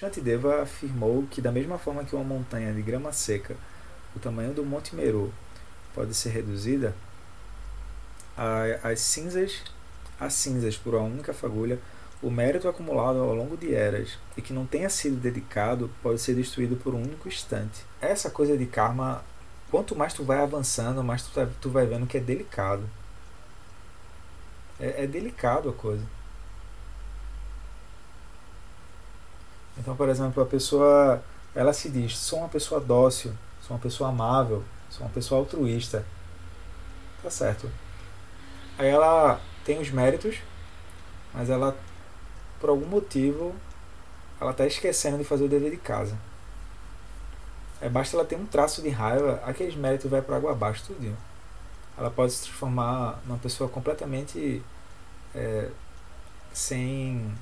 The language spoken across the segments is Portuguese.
Shantideva afirmou que da mesma forma que uma montanha de grama seca, o tamanho do Monte Meru, pode ser reduzida, as cinzas, as cinzas por uma única fagulha, o mérito acumulado ao longo de eras e que não tenha sido dedicado pode ser destruído por um único instante. Essa coisa de karma, quanto mais tu vai avançando, mais tu, tá, tu vai vendo que é delicado. É, é delicado a coisa. Então, por exemplo, a pessoa ela se diz: sou uma pessoa dócil, sou uma pessoa amável, sou uma pessoa altruísta. Tá certo. Aí ela tem os méritos, mas ela, por algum motivo, ela está esquecendo de fazer o dever de casa. É, basta ela ter um traço de raiva, aqueles méritos vai para água abaixo tudinho. Ela pode se transformar numa pessoa completamente é, sem,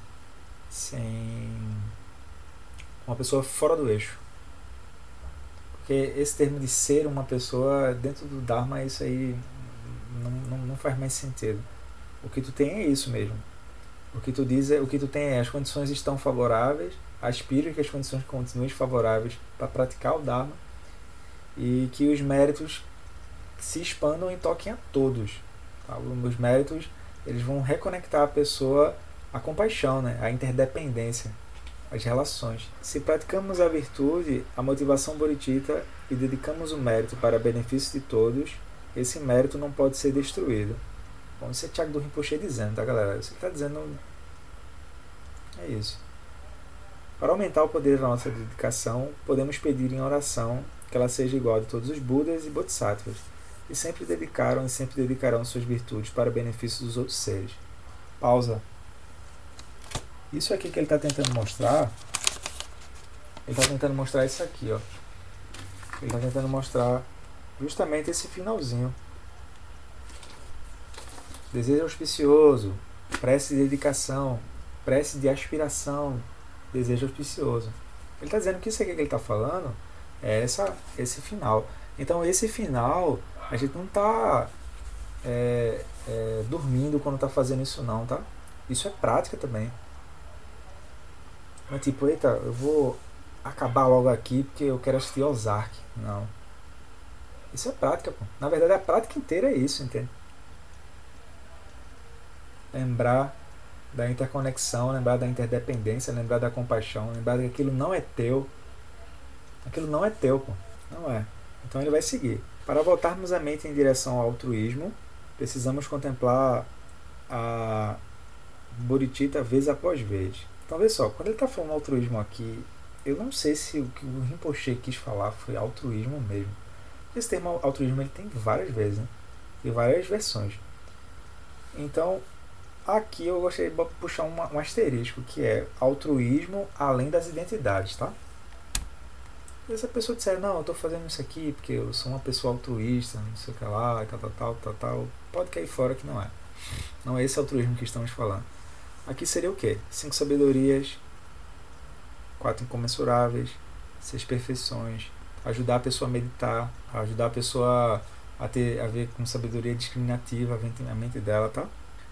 sem uma pessoa fora do eixo. Porque esse termo de ser uma pessoa dentro do Dharma, isso aí não, não, não faz mais sentido. O que tu tem é isso mesmo. O que tu diz é, o que tu tem é as condições estão favoráveis, aspira que as condições continuem favoráveis para praticar o Dharma e que os méritos se expandam e toquem a todos. Tá? Os méritos eles vão reconectar a pessoa à compaixão, né? à interdependência, às relações. Se praticamos a virtude, a motivação bodhicitta e dedicamos o mérito para benefício de todos, esse mérito não pode ser destruído. Bom, isso é Tiago do Rinpoche dizendo, tá galera? Você está dizendo. É isso. Para aumentar o poder da nossa dedicação, podemos pedir em oração que ela seja igual a todos os Budas e Bodhisattvas, e sempre dedicaram e sempre dedicarão suas virtudes para benefício dos outros seres. Pausa. Isso aqui que ele está tentando mostrar, ele está tentando mostrar isso aqui, ó. Ele está tentando mostrar justamente esse finalzinho. Desejo auspicioso, prece de dedicação, prece de aspiração, desejo auspicioso. Ele está dizendo que isso aqui que ele está falando é essa, esse final. Então, esse final, a gente não está é, é, dormindo quando está fazendo isso, não, tá? Isso é prática também. É tipo, eita, eu vou acabar logo aqui porque eu quero assistir Ozark. Não. Isso é prática, pô. Na verdade, a prática inteira é isso, entende? Lembrar da interconexão, lembrar da interdependência, lembrar da compaixão, lembrar que aquilo não é teu. Aquilo não é teu, pô. Não é. Então ele vai seguir. Para voltarmos a mente em direção ao altruísmo, precisamos contemplar a Bodhicitta vez após vez. Então, só, quando ele está falando altruísmo aqui, eu não sei se o que o Rinpoche quis falar foi altruísmo mesmo. Esse termo altruísmo ele tem várias vezes, né? Tem várias versões. Então, aqui eu gostaria de puxar uma, um asterisco, que é altruísmo além das identidades, tá? E se a pessoa disser, não, eu estou fazendo isso aqui porque eu sou uma pessoa altruísta, não sei o que lá, tal, tal, tal, tal, pode cair fora que não é. Não é esse altruísmo que estamos falando. Aqui seria o quê? Cinco sabedorias, quatro incomensuráveis, seis perfeições, ajudar a pessoa a meditar, ajudar a pessoa a ter a ver com sabedoria discriminativa, a mente dela, tá?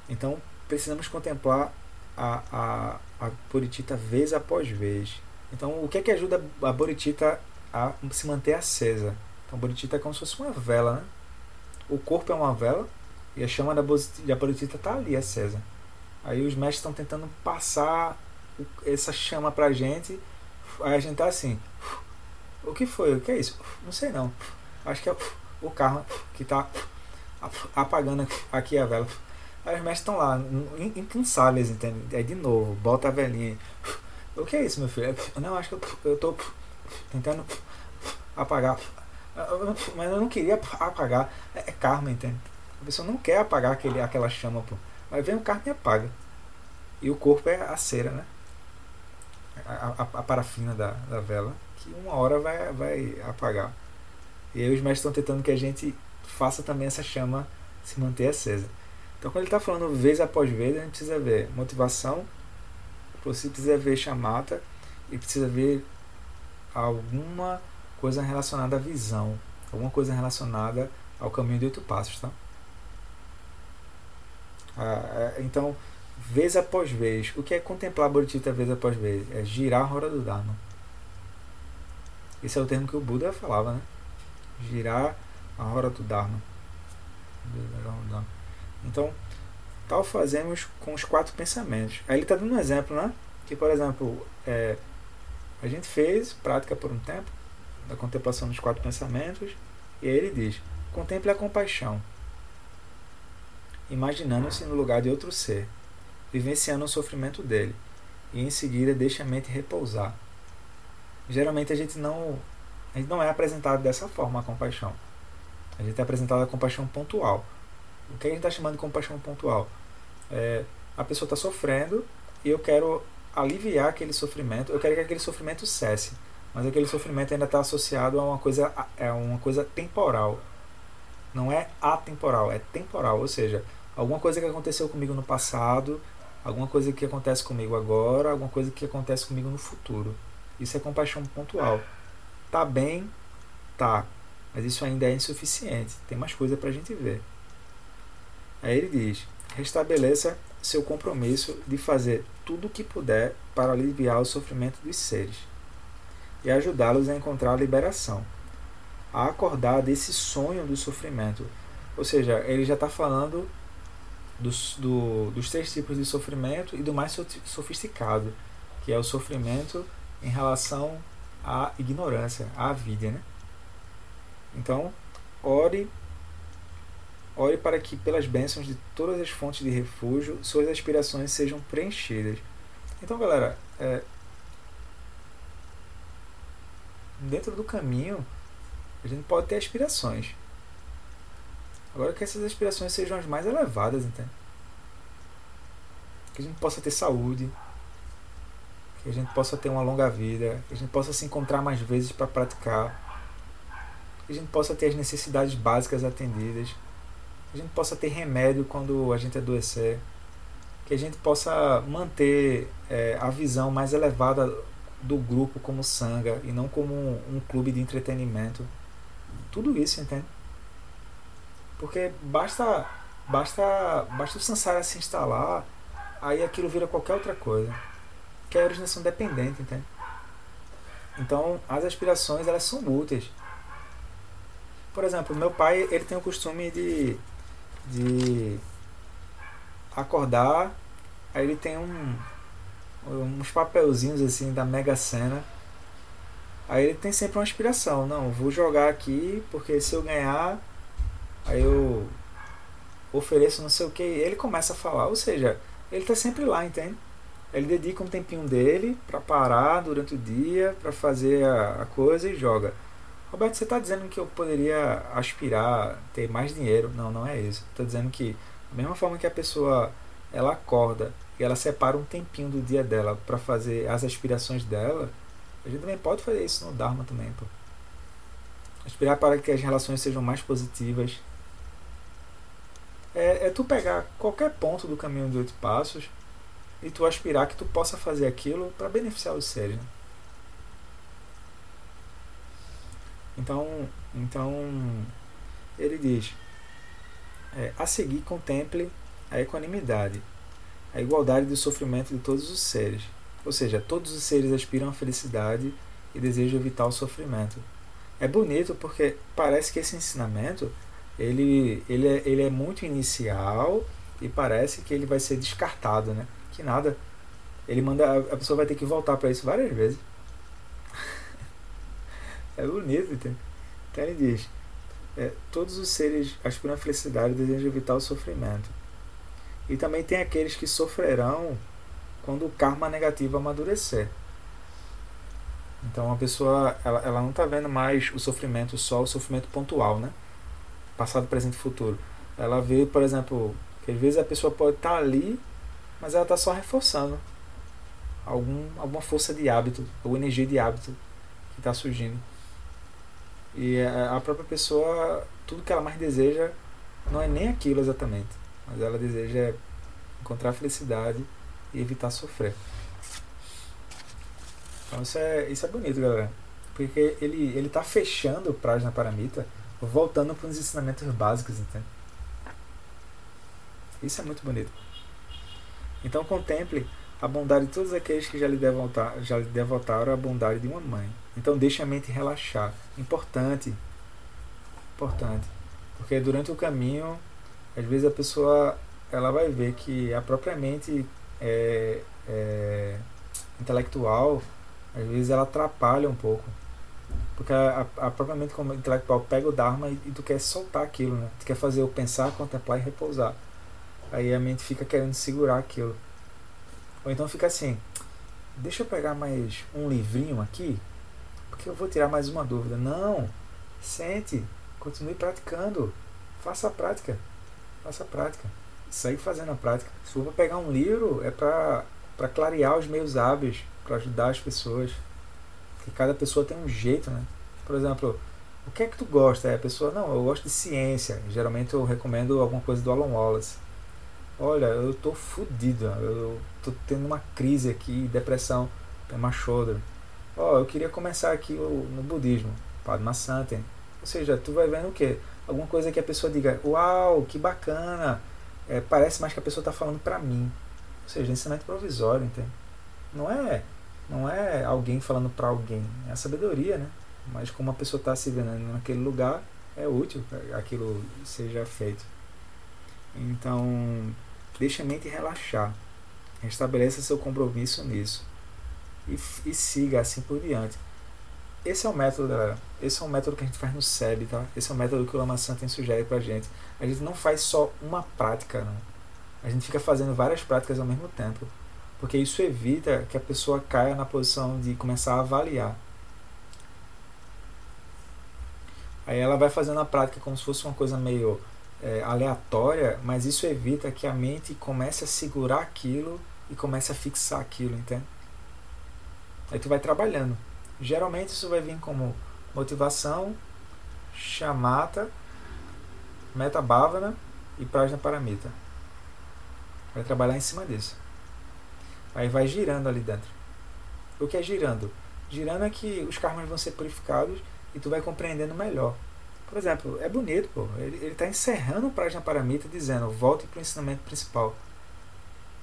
Então, precisamos contemplar a, a, a Boritita vez após vez. Então, o que é que ajuda a Boritita a se manter acesa? Então, a Boritita é como se fosse uma vela, né? O corpo é uma vela e a chama da, da Boritita está ali acesa. Aí os mestres estão tentando passar essa chama pra gente. Aí a gente tá assim, o que foi? O que é isso? Não sei não. Acho que é o carro que está apagando aqui a vela. Aí os mestres estão lá, incansáveis, entende? Aí de novo, bota a velhinha. O que é isso, meu filho? Não, acho que eu estou tentando apagar. Mas eu não queria apagar. É, é karma, entende? A pessoa não quer apagar aquele, aquela chama, pô. Mas vem o karma e apaga. E o corpo é a cera, né? A, a, a parafina da, da vela que uma hora vai, vai apagar. E aí os mestres estão tentando que a gente faça também essa chama se manter acesa. Então quando ele está falando vez após vez, a gente precisa ver motivação, você precisa ver chamata e precisa ver alguma coisa relacionada à visão, alguma coisa relacionada ao caminho de oito passos, tá? Ah, é, então vez após vez. O que é contemplar a bodhicitta vez após vez? É girar a roda do Dharma. Esse é o termo que o Buda falava, né? Girar a roda do Dharma. Então, tal fazemos com os quatro pensamentos. Aí ele está dando um exemplo, né? Que, por exemplo, é, a gente fez prática por um tempo da contemplação dos quatro pensamentos, e aí ele diz: contemple a compaixão, imaginando-se no lugar de outro ser, vivenciando o sofrimento dele, e em seguida deixa a mente repousar geralmente a gente não a gente não é apresentado dessa forma a compaixão. A gente é apresentado a compaixão pontual. O que a gente está chamando de compaixão pontual? É, a pessoa está sofrendo e eu quero aliviar aquele sofrimento, eu quero que aquele sofrimento cesse, mas aquele sofrimento ainda está associado a uma coisa, é uma coisa temporal. Não é atemporal, é temporal, ou seja, alguma coisa que aconteceu comigo no passado, alguma coisa que acontece comigo agora, alguma coisa que acontece comigo no futuro. Isso é compaixão pontual. Tá bem, tá, mas isso ainda é insuficiente. Tem mais coisa para a gente ver. Aí ele diz: restabeleça seu compromisso de fazer tudo o que puder para aliviar o sofrimento dos seres e ajudá-los a encontrar a liberação, a acordar desse sonho do sofrimento. Ou seja, ele já está falando dos, do, dos três tipos de sofrimento e do mais sofisticado, que é o sofrimento em relação à ignorância, à vida, né? Então, ore ore para que pelas bênçãos de todas as fontes de refúgio, suas aspirações sejam preenchidas. Então, galera, é, dentro do caminho, a gente pode ter aspirações. Agora que essas aspirações sejam as mais elevadas, entende? Que a gente possa ter saúde, que a gente possa ter uma longa vida, que a gente possa se encontrar mais vezes para praticar, que a gente possa ter as necessidades básicas atendidas, que a gente possa ter remédio quando a gente adoecer, que a gente possa manter é, a visão mais elevada do grupo como sanga e não como um, um clube de entretenimento. Tudo isso, entende? Porque basta basta basta o Sansara se instalar, aí aquilo vira qualquer outra coisa que é a originação dependente, entende? Então, as aspirações, elas são úteis. Por exemplo, meu pai, ele tem o costume de, de acordar, aí ele tem um, uns papelzinhos assim da Mega Sena. Aí ele tem sempre uma aspiração, não, vou jogar aqui, porque se eu ganhar, aí eu ofereço não sei o que, ele começa a falar, ou seja, ele está sempre lá, entende? Ele dedica um tempinho dele para parar durante o dia, para fazer a, a, coisa e joga. Roberto, você está dizendo que eu poderia aspirar ter mais dinheiro? Não, não é isso. Estou dizendo que da mesma forma que a pessoa ela acorda e ela separa um tempinho do dia dela para fazer as aspirações dela, a gente também pode fazer isso no Dharma também, pô. Aspirar para que as relações sejam mais positivas. É, é tu pegar qualquer ponto do caminho de oito passos e tu aspirar que tu possa fazer aquilo para beneficiar os seres. Né? Então, então ele diz: é, a seguir contemple a equanimidade, a igualdade do sofrimento de todos os seres. Ou seja, todos os seres aspiram à felicidade e desejam evitar o sofrimento. É bonito porque parece que esse ensinamento ele, ele, é, ele é muito inicial e parece que ele vai ser descartado, né? Que nada. Ele manda. A pessoa vai ter que voltar para isso várias vezes. é bonito, entende? Então ele diz: é, todos os seres aspiram à felicidade e desejam evitar o sofrimento. E também tem aqueles que sofrerão quando o karma negativo amadurecer. Então a pessoa ela, ela não está vendo mais o sofrimento só o sofrimento pontual, né? Passado, presente e futuro. Ela vê, por exemplo, que às vezes a pessoa pode estar tá ali mas ela está só reforçando algum, alguma força de hábito, alguma energia de hábito que está surgindo. E a própria pessoa, tudo que ela mais deseja não é nem aquilo exatamente, mas ela deseja encontrar felicidade e evitar sofrer. Então isso é, isso é bonito, galera. Porque ele, ele tá fechando o Prajna Paramita, voltando para os ensinamentos básicos, entende? Isso é muito bonito. Então contemple a bondade de todos aqueles que já lhe, devotaram, já lhe devotaram a bondade de uma mãe. Então deixe a mente relaxar. Importante. Importante. Porque durante o caminho, às vezes a pessoa ela vai ver que a própria mente é, é, intelectual, às vezes ela atrapalha um pouco. Porque a, a, própria mente como intelectual pega o Dharma e, e, tu quer soltar aquilo, né? Tu quer fazer o pensar, contemplar e repousar. Aí a mente fica querendo segurar aquilo. Ou então fica assim, deixa eu pegar mais um livrinho aqui, porque eu vou tirar mais uma dúvida. Não, sente, continue praticando, faça a prática, faça a prática, segue fazendo a prática. Se for pegar um livro, é para clarear os meios hábeis, para ajudar as pessoas. Porque cada pessoa tem um jeito, né? Por exemplo, o que é que tu gosta? É a pessoa, não, eu gosto de ciência. Geralmente eu recomendo alguma coisa do Alan Wallace. Olha, eu tô fudido, eu tô tendo uma crise aqui, depressão, Pema Shoulder. Ó, oh, eu queria começar aqui no budismo, Padma Santen. Ou seja, tu vai vendo o quê? Alguma coisa que a pessoa diga, uau, que bacana. É, parece mais que a pessoa está falando para mim. Ou seja, ensinamento provisório, entende? Não é, não é alguém falando para alguém, é a sabedoria, né? Mas como a pessoa está se vendo naquele lugar, é útil que aquilo seja feito. Então, deixe a mente relaxar. Restabeleça seu compromisso nisso. E, e siga assim por diante. Esse é o método, galera. Esse é o método que a gente faz no SEB, tá? Esse é o método que o Lama Santen sugere pra gente. A gente não faz só uma prática, não. A gente fica fazendo várias práticas ao mesmo tempo. Porque isso evita que a pessoa caia na posição de começar a avaliar. Aí ela vai fazendo a prática como se fosse uma coisa meio é, aleatória, mas isso evita que a mente comece a segurar aquilo e comece a fixar aquilo, entende? Aí tu vai trabalhando. Geralmente isso vai vir como motivação, chamata, metabhavana e prajna paramita. Vai trabalhar em cima disso. Aí vai girando ali dentro. O que é girando? Girando é que os karmas vão ser purificados e tu vai compreendendo melhor. Por exemplo, é bonito, pô. Ele está encerrando o Prajna Paramita dizendo: volte para o ensinamento principal.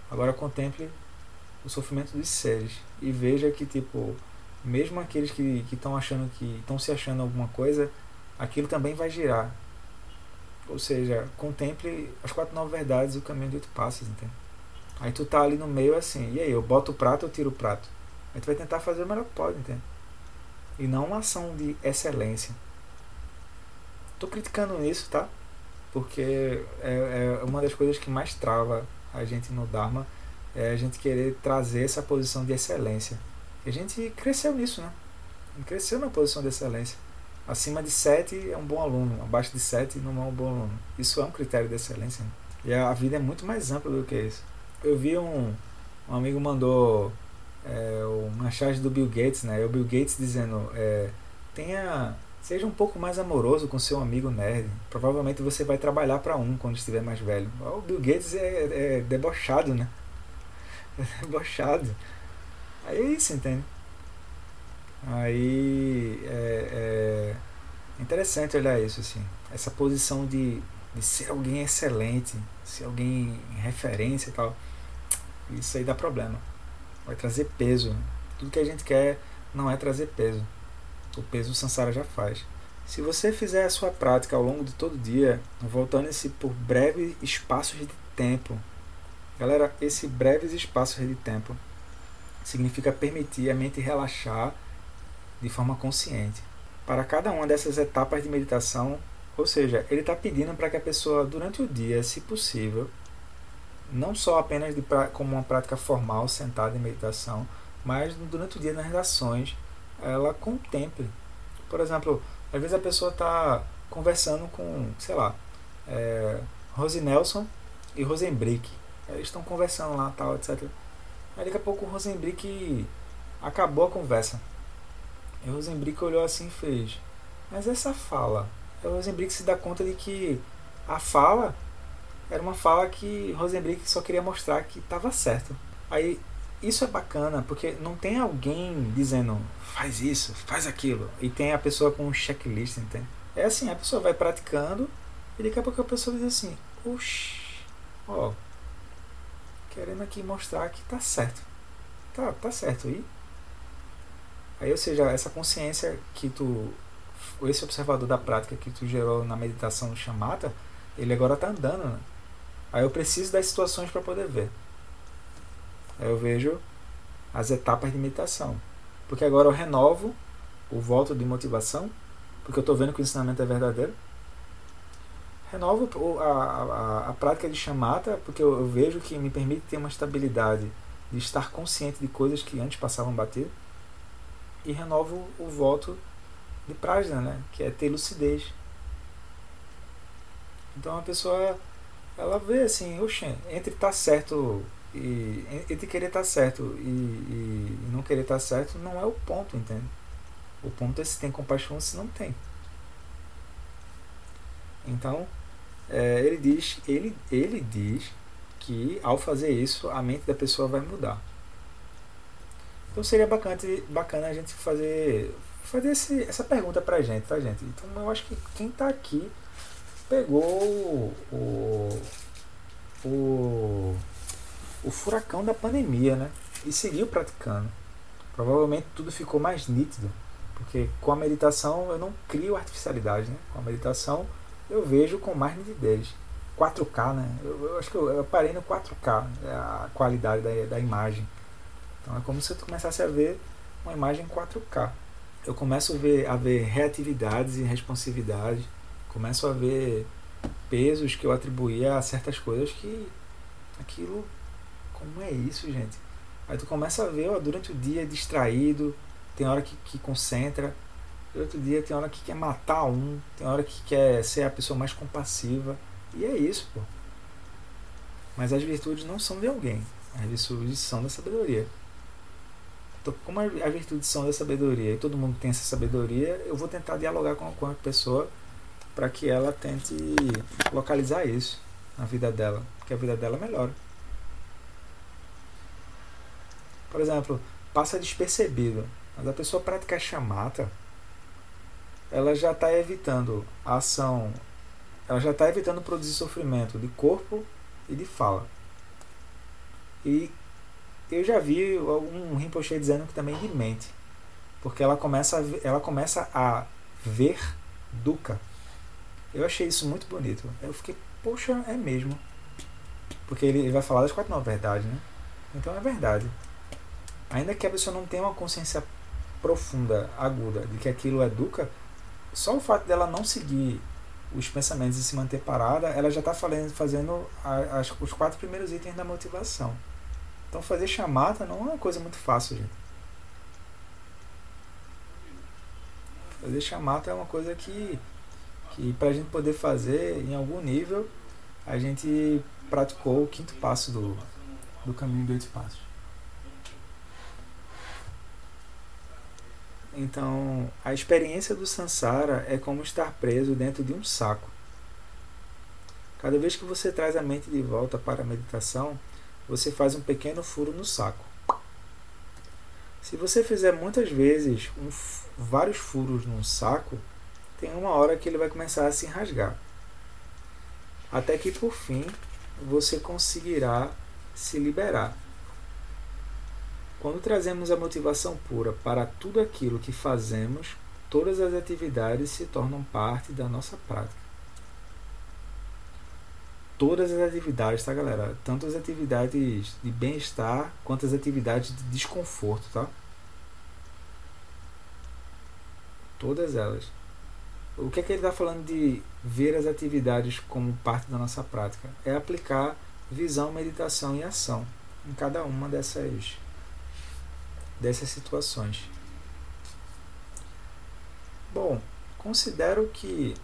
Agora contemple o sofrimento dos seres e veja que, tipo, mesmo aqueles que estão achando que estão se achando alguma coisa, aquilo também vai girar. Ou seja, contemple as quatro nove verdades e o caminho de oito passos, entende? Aí tu tá ali no meio assim, e aí, eu boto o prato ou tiro o prato? Aí tu vai tentar fazer o melhor que pode, entende? E não uma ação de excelência. Tô criticando nisso, tá? Porque é, é uma das coisas que mais trava a gente no Dharma é a gente querer trazer essa posição de excelência. E a gente cresceu nisso, né? Cresceu na posição de excelência. Acima de 7 é um bom aluno, abaixo de 7 não é um bom aluno. Isso é um critério de excelência. Né? E a vida é muito mais ampla do que isso. Eu vi um, um amigo mandou é, uma charge do Bill Gates, né? O Bill Gates dizendo: é, tenha Seja um pouco mais amoroso com seu amigo nerd. Provavelmente você vai trabalhar para um quando estiver mais velho. O Bill Gates é, é debochado, né? É debochado. Aí é isso, entende? Aí é, é interessante olhar isso, assim. Essa posição de, de ser alguém excelente, ser alguém em referência e tal. Isso aí dá problema. Vai trazer peso. Tudo que a gente quer não é trazer peso. O peso o Sansara já faz. Se você fizer a sua prática ao longo de todo dia, voltando-se por breves espaços de tempo, galera, esse breves espaços de tempo significa permitir a mente relaxar de forma consciente. Para cada uma dessas etapas de meditação, ou seja, ele está pedindo para que a pessoa, durante o dia, se possível, não só apenas de, como uma prática formal, sentada em meditação, mas durante o dia nas relações, ela contemple. Por exemplo, às vezes a pessoa está conversando com, sei lá, é, Rose Nelson e Rosenbrick. Eles estão conversando lá, tal, etc. Aí daqui a pouco o Rosenbrick acabou a conversa. E o Rosenbrick olhou assim e fez: Mas essa fala. Aí o Rosenbrick se dá conta de que a fala era uma fala que Rosenbrick só queria mostrar que estava certo. Aí isso é bacana, porque não tem alguém dizendo faz isso, faz aquilo, e tem a pessoa com um checklist, entende? É assim, a pessoa vai praticando e daqui a pouco a pessoa diz assim, oxi, ó, querendo aqui mostrar que tá certo. Tá, tá certo. E aí, ou seja, essa consciência que tu esse observador da prática que tu gerou na meditação chamata, ele agora está andando. Né? Aí eu preciso das situações para poder ver. Aí eu vejo as etapas de meditação. Porque agora eu renovo o voto de motivação, porque eu estou vendo que o ensinamento é verdadeiro. Renovo a, a, a prática de chamata, porque eu, eu vejo que me permite ter uma estabilidade de estar consciente de coisas que antes passavam batido. E renovo o voto de prajna, né? que é ter lucidez. Então a pessoa ela vê assim, oxe, entre estar tá certo e entre querer estar tá certo e, e, e, não querer estar tá certo não é o ponto, entende? O ponto é se tem compaixão ou se não tem. Então é, ele diz, ele, ele diz que ao fazer isso a mente da pessoa vai mudar. Então seria bacana, bacana a gente fazer fazer esse, essa pergunta pra gente, tá, gente? Então eu acho que quem tá aqui pegou o, o, o furacão da pandemia, né? E seguiu praticando. Provavelmente tudo ficou mais nítido, porque com a meditação eu não crio artificialidade, né? Com a meditação eu vejo com mais nitidez. 4K, né? Eu, eu acho que eu, eu, parei no 4K, é a qualidade da, da imagem. Então é como se eu começasse a ver uma imagem 4K eu começo a ver, a ver reatividades e responsividade, começo a ver pesos que eu atribuía a certas coisas que aquilo como é isso, gente? Aí tu começa a ver, ó, durante o dia distraído, tem hora que, que concentra, durante o dia tem hora que quer matar um, tem hora que quer ser a pessoa mais compassiva. E é isso, pô. Mas as virtudes não são de alguém, as virtudes são da sabedoria. Então, como a virtude são da sabedoria e todo mundo tem essa sabedoria, eu vou tentar dialogar com, com a pessoa para que ela tente localizar isso na vida dela, que a vida dela melhore. Por exemplo, passa despercebido, mas a pessoa praticar chamata, ela já está evitando a ação, ela já está evitando produzir sofrimento de corpo e de fala. E eu já vi um Rinpoche dizendo que também de mente. Porque ela começa a, ela começa a ver Dukkha. Eu achei isso muito bonito. Eu fiquei, poxa, é mesmo. Porque ele, vai falar das quatro não verdade, né? Então é verdade. Ainda que a pessoa não tenha uma consciência profunda, aguda, de que aquilo é Dukkha, só o fato dela não seguir os pensamentos e se manter parada, ela já está fazendo as, os quatro primeiros itens da motivação. Então fazer chamata não é uma coisa muito fácil, gente. Fazer chamata é uma coisa que, que para a gente poder fazer em algum nível, a gente praticou o quinto passo do, do caminho do oito passos. Então, a experiência do Sansara é como estar preso dentro de um saco. Cada vez que você traz a mente de volta para a meditação, você faz um pequeno furo no saco. Se você fizer muitas vezes um, vários furos num saco, tem uma hora que ele vai começar a se rasgar. Até que por fim você conseguirá se liberar. Quando trazemos a motivação pura para tudo aquilo que fazemos, todas as atividades se tornam parte da nossa prática todas as atividades, tá, galera? Tanto as atividades de bem-estar quanto as atividades de desconforto, tá? Todas elas. O que é que ele está falando de ver as atividades como parte da nossa prática? É aplicar visão, meditação e ação em cada uma dessas, dessas situações. Bom, considero que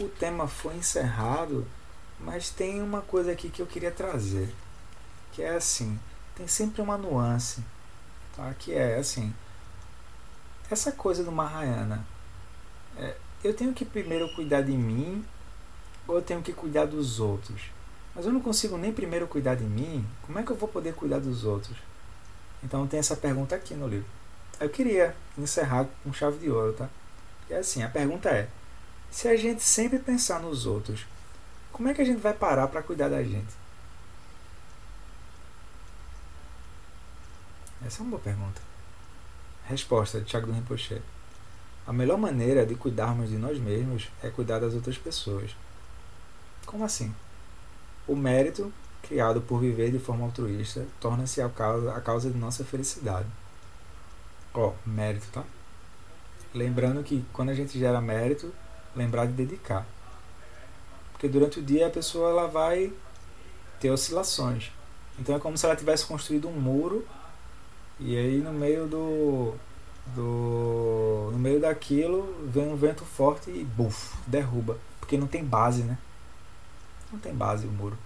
o tema foi encerrado mas tem uma coisa aqui que eu queria trazer, que é assim, tem sempre uma nuance, tá? Que é assim, essa coisa do Mahayana, é, eu tenho que primeiro cuidar de mim ou eu tenho que cuidar dos outros? Mas eu não consigo nem primeiro cuidar de mim, como é que eu vou poder cuidar dos outros? Então tem essa pergunta aqui no livro. Eu queria encerrar com chave de ouro, tá? E é assim, a pergunta é: se a gente sempre pensar nos outros como é que a gente vai parar para cuidar da gente? Essa é uma boa pergunta. Resposta de Thiago Rinpoche. A melhor maneira de cuidarmos de nós mesmos é cuidar das outras pessoas. Como assim? O mérito, criado por viver de forma altruísta, torna-se a causa, a causa de nossa felicidade. Ó, oh, mérito, tá? Lembrando que quando a gente gera mérito, lembrar de dedicar. Porque durante o dia a pessoa ela vai ter oscilações. Então é como se ela tivesse construído um muro e aí no meio do do no meio daquilo vem um vento forte e buf, derruba, porque não tem base, né? Não tem base o muro.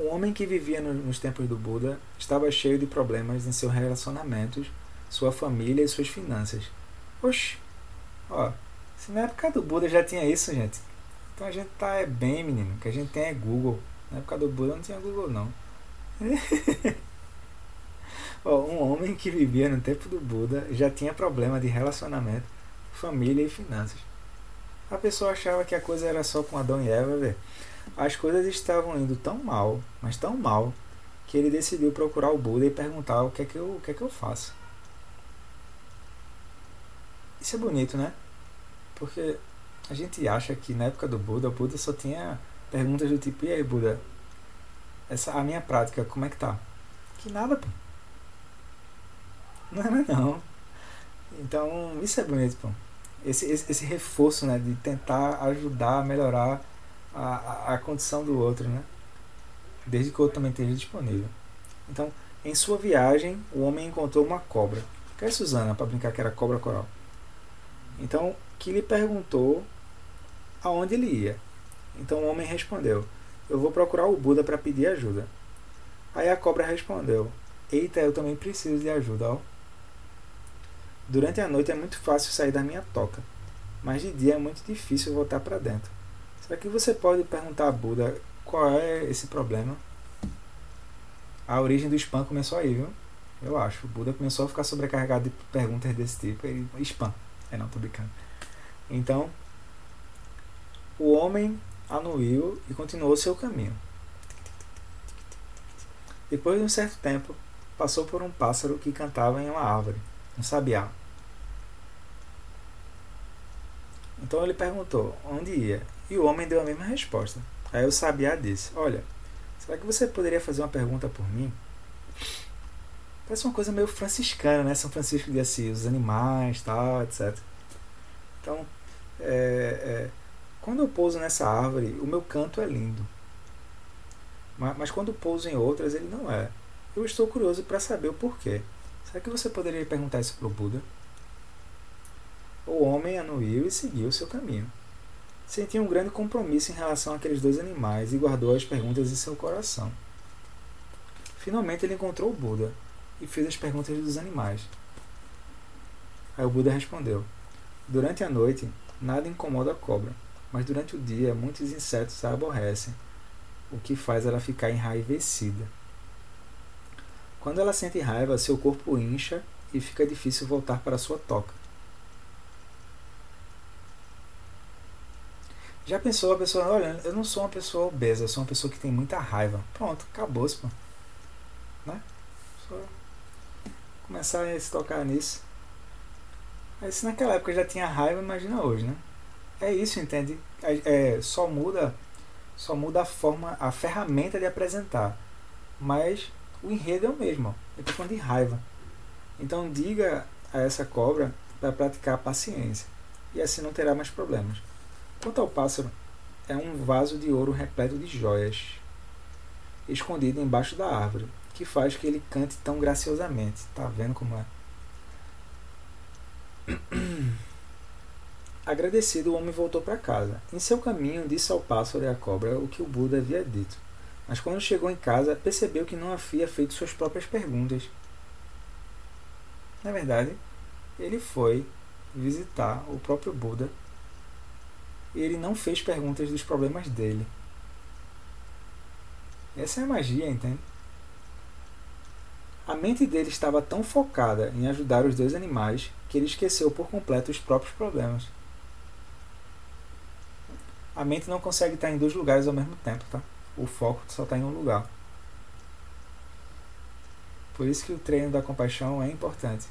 Um homem que vivia nos tempos do Buda estava cheio de problemas em seus relacionamentos, sua família e suas finanças. Oxe, ó, se na época do Buda já tinha isso, gente, então a gente tá é bem, menino, que a gente tem é Google. Na época do Buda não tinha Google, não. um homem que vivia no tempo do Buda já tinha problema de relacionamento, família e finanças. A pessoa achava que a coisa era só com Adão e Eva, ver. As coisas estavam indo tão mal, mas tão mal, que ele decidiu procurar o Buda e perguntar o que é que eu, o que é que eu faço. Isso é bonito, né? Porque a gente acha que na época do Buda, o Buda só tinha perguntas do tipo, e aí Buda, essa a minha prática, como é que tá? Que nada, pô. Não era não. Então, isso é bonito, pô. Esse, esse, esse reforço, né, de tentar ajudar melhorar a, a, condição do outro, né? Desde que o outro também esteja disponível. Então, em sua viagem, o homem encontrou uma cobra. Que é Suzana, para brincar que era cobra coral. Então, que lhe perguntou aonde ele ia. Então o homem respondeu: Eu vou procurar o Buda para pedir ajuda. Aí a cobra respondeu: Eita, eu também preciso de ajuda, ó. Durante a noite é muito fácil sair da minha toca, mas de dia é muito difícil voltar para dentro. Será que você pode perguntar a Buda qual é esse problema? A origem do spam começou aí, viu? Eu acho. O Buda começou a ficar sobrecarregado de perguntas desse tipo. Ele, spam. É não, tô brincando. Então, o homem anuiu e continuou seu caminho. Depois de um certo tempo, passou por um pássaro que cantava em uma árvore, um sabiá. Então ele perguntou onde ia, e o homem deu a mesma resposta. Aí o sabiá disse: Olha, será que você poderia fazer uma pergunta por mim? Parece uma coisa meio franciscana, né? São Francisco de Assis, os animais, tal, etc. Então, é, é, quando eu pouso nessa árvore, o meu canto é lindo. Mas, mas quando pouso em outras, ele não é. Eu estou curioso para saber o porquê. Será que você poderia perguntar isso para o Buda? O homem anuiu e seguiu seu caminho. Sentia um grande compromisso em relação àqueles dois animais e guardou as perguntas em seu coração. Finalmente ele encontrou o Buda e fez as perguntas dos animais. Aí o Buda respondeu: Durante a noite, nada incomoda a cobra mas durante o dia muitos insetos a aborrecem, o que faz ela ficar enraivecida. Quando ela sente raiva, seu corpo incha e fica difícil voltar para sua toca. Já pensou a pessoa, olha, eu não sou uma pessoa obesa, eu sou uma pessoa que tem muita raiva. Pronto, acabou-se, pô. Né? Só começar a se tocar nisso. Aí se naquela época já tinha raiva, imagina hoje, né? É isso, entende? É, é, só muda só muda a forma, a ferramenta de apresentar. Mas o enredo é o mesmo. Eu estou falando de raiva. Então diga a essa cobra para praticar a paciência. E assim não terá mais problemas. Quanto ao pássaro, é um vaso de ouro repleto de joias, escondido embaixo da árvore, que faz que ele cante tão graciosamente. Tá vendo como é? Agradecido, o homem voltou para casa. Em seu caminho, disse ao pássaro e à cobra o que o Buda havia dito. Mas quando chegou em casa, percebeu que não havia feito suas próprias perguntas. Na verdade, ele foi visitar o próprio Buda e ele não fez perguntas dos problemas dele. Essa é a magia, entende? A mente dele estava tão focada em ajudar os dois animais que ele esqueceu por completo os próprios problemas. A mente não consegue estar em dois lugares ao mesmo tempo, tá? O foco só está em um lugar. Por isso que o treino da compaixão é importante.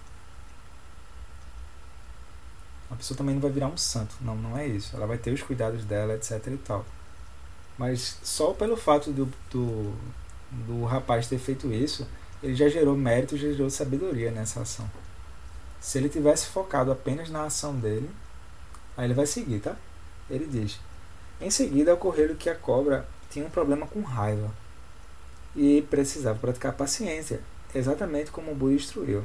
A pessoa também não vai virar um santo. Não, não é isso. Ela vai ter os cuidados dela, etc e tal. Mas só pelo fato do, do, do rapaz ter feito isso, ele já gerou mérito, já gerou sabedoria nessa ação. Se ele tivesse focado apenas na ação dele, aí ele vai seguir, tá? Ele diz: Em seguida ocorreu que a cobra tinha um problema com raiva e precisava praticar paciência, exatamente como o Buda instruiu.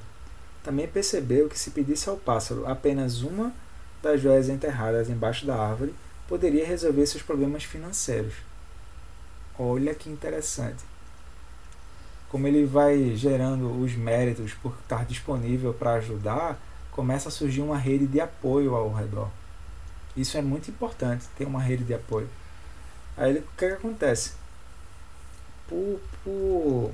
Também percebeu que se pedisse ao pássaro apenas uma das joias enterradas embaixo da árvore, poderia resolver seus problemas financeiros. Olha que interessante. Como ele vai gerando os méritos por estar disponível para ajudar, começa a surgir uma rede de apoio ao redor. Isso é muito importante, ter uma rede de apoio. Aí o que, que acontece? Por, por,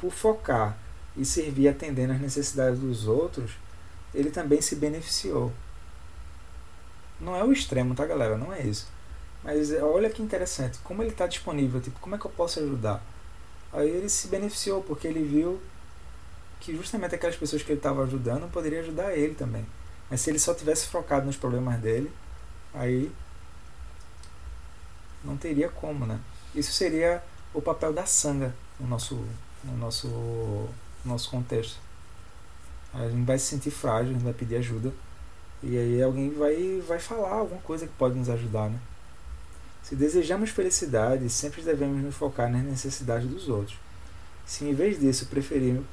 por focar e servir atendendo às necessidades dos outros, ele também se beneficiou. Não é o extremo, tá, galera? Não é isso. Mas olha que interessante, como ele está disponível, tipo, como é que eu posso ajudar? Aí ele se beneficiou, porque ele viu que justamente aquelas pessoas que ele estava ajudando poderiam ajudar ele também. Mas se ele só tivesse focado nos problemas dele, aí não teria como, né? Isso seria o papel da sanga no nosso, no nosso, no nosso contexto. A gente vai se sentir frágil, a gente vai pedir ajuda. E aí alguém vai, vai falar alguma coisa que pode nos ajudar, né? Se desejamos felicidade, sempre devemos nos focar nas necessidades dos outros. Se em vez disso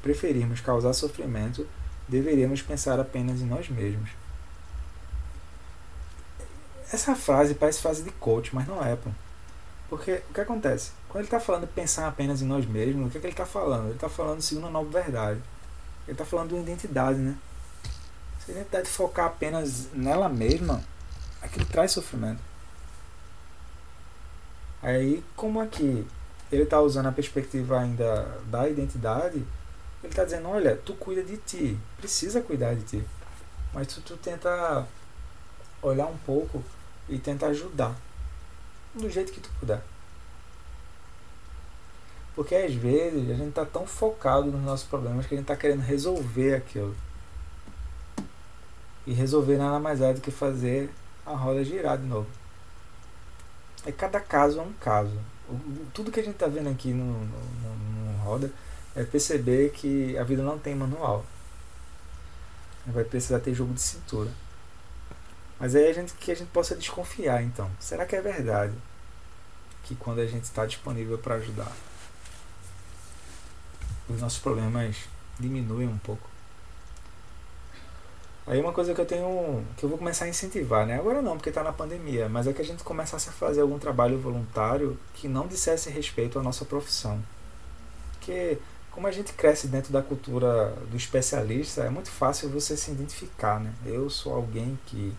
preferirmos, causar sofrimento, deveríamos pensar apenas em nós mesmos. Essa frase parece frase de coach, mas não é, pô. Porque o que acontece? Quando ele está falando pensar apenas em nós mesmos, o que, é que ele está falando? Ele está falando segundo a nova verdade. Ele está falando de uma identidade, né? Se a identidade focar apenas nela mesma, aquilo traz sofrimento. Aí, como aqui ele está usando a perspectiva ainda da identidade, ele está dizendo, olha, tu cuida de ti, precisa cuidar de ti. Mas tu, tu tenta olhar um pouco e tenta ajudar do jeito que tu puder. Porque às vezes a gente está tão focado nos nossos problemas que a gente está querendo resolver aquilo. E resolver nada mais é do que fazer a roda girar de novo. É cada caso é um caso. Tudo que a gente está vendo aqui no, no, no, no roda é perceber que a vida não tem manual. Vai precisar ter jogo de cintura. Mas aí a gente que a gente possa desconfiar então. Será que é verdade que quando a gente está disponível para ajudar, os nossos problemas diminuem um pouco? Aí uma coisa que eu tenho, que eu vou começar a incentivar, né? Agora não, porque está na pandemia, mas é que a gente começasse a fazer algum trabalho voluntário que não dissesse respeito à nossa profissão. Porque como a gente cresce dentro da cultura do especialista, é muito fácil você se identificar, né? Eu sou alguém que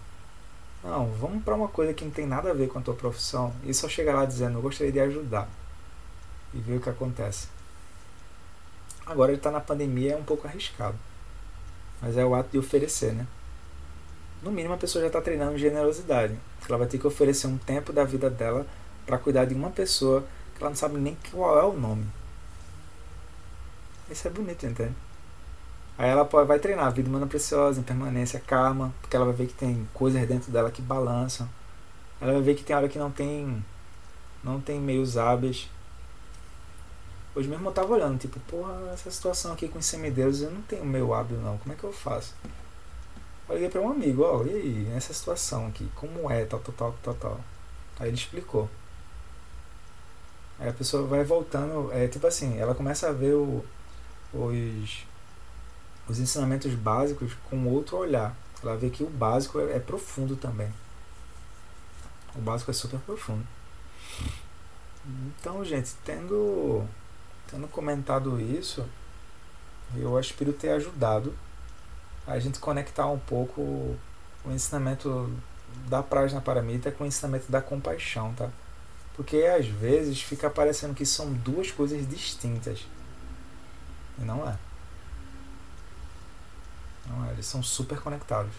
não, vamos para uma coisa que não tem nada a ver com a tua profissão e só chegar lá dizendo eu gostaria de ajudar e ver o que acontece. Agora ele está na pandemia é um pouco arriscado. Mas é o ato de oferecer, né? No mínimo a pessoa já está treinando generosidade. Ela vai ter que oferecer um tempo da vida dela para cuidar de uma pessoa que ela não sabe nem qual é o nome. Isso é bonito, entende? Aí ela vai treinar vida humana preciosa, impermanência, karma, porque ela vai ver que tem coisas dentro dela que balançam. Ela vai ver que tem hora que não tem não tem meios hábeis. Hoje mesmo eu tava olhando, tipo, porra, essa situação aqui com os semideuses, eu não tenho meio hábil não, como é que eu faço? Eu liguei para um amigo, ó, e aí, nessa situação aqui, como é, tal, tal, tal, tal, tal. Aí ele explicou. Aí a pessoa vai voltando, é tipo assim, ela começa a ver o, os, os ensinamentos básicos com outro olhar. Ela vê que o básico é, é profundo também. O básico é super profundo. Então, gente, tendo Tendo comentado isso, eu aspiro ter ajudado a gente conectar um pouco o ensinamento da Prajna Paramita com o ensinamento da compaixão, tá? Porque às vezes fica parecendo que são duas coisas distintas. E não é. Não é, eles são super conectados.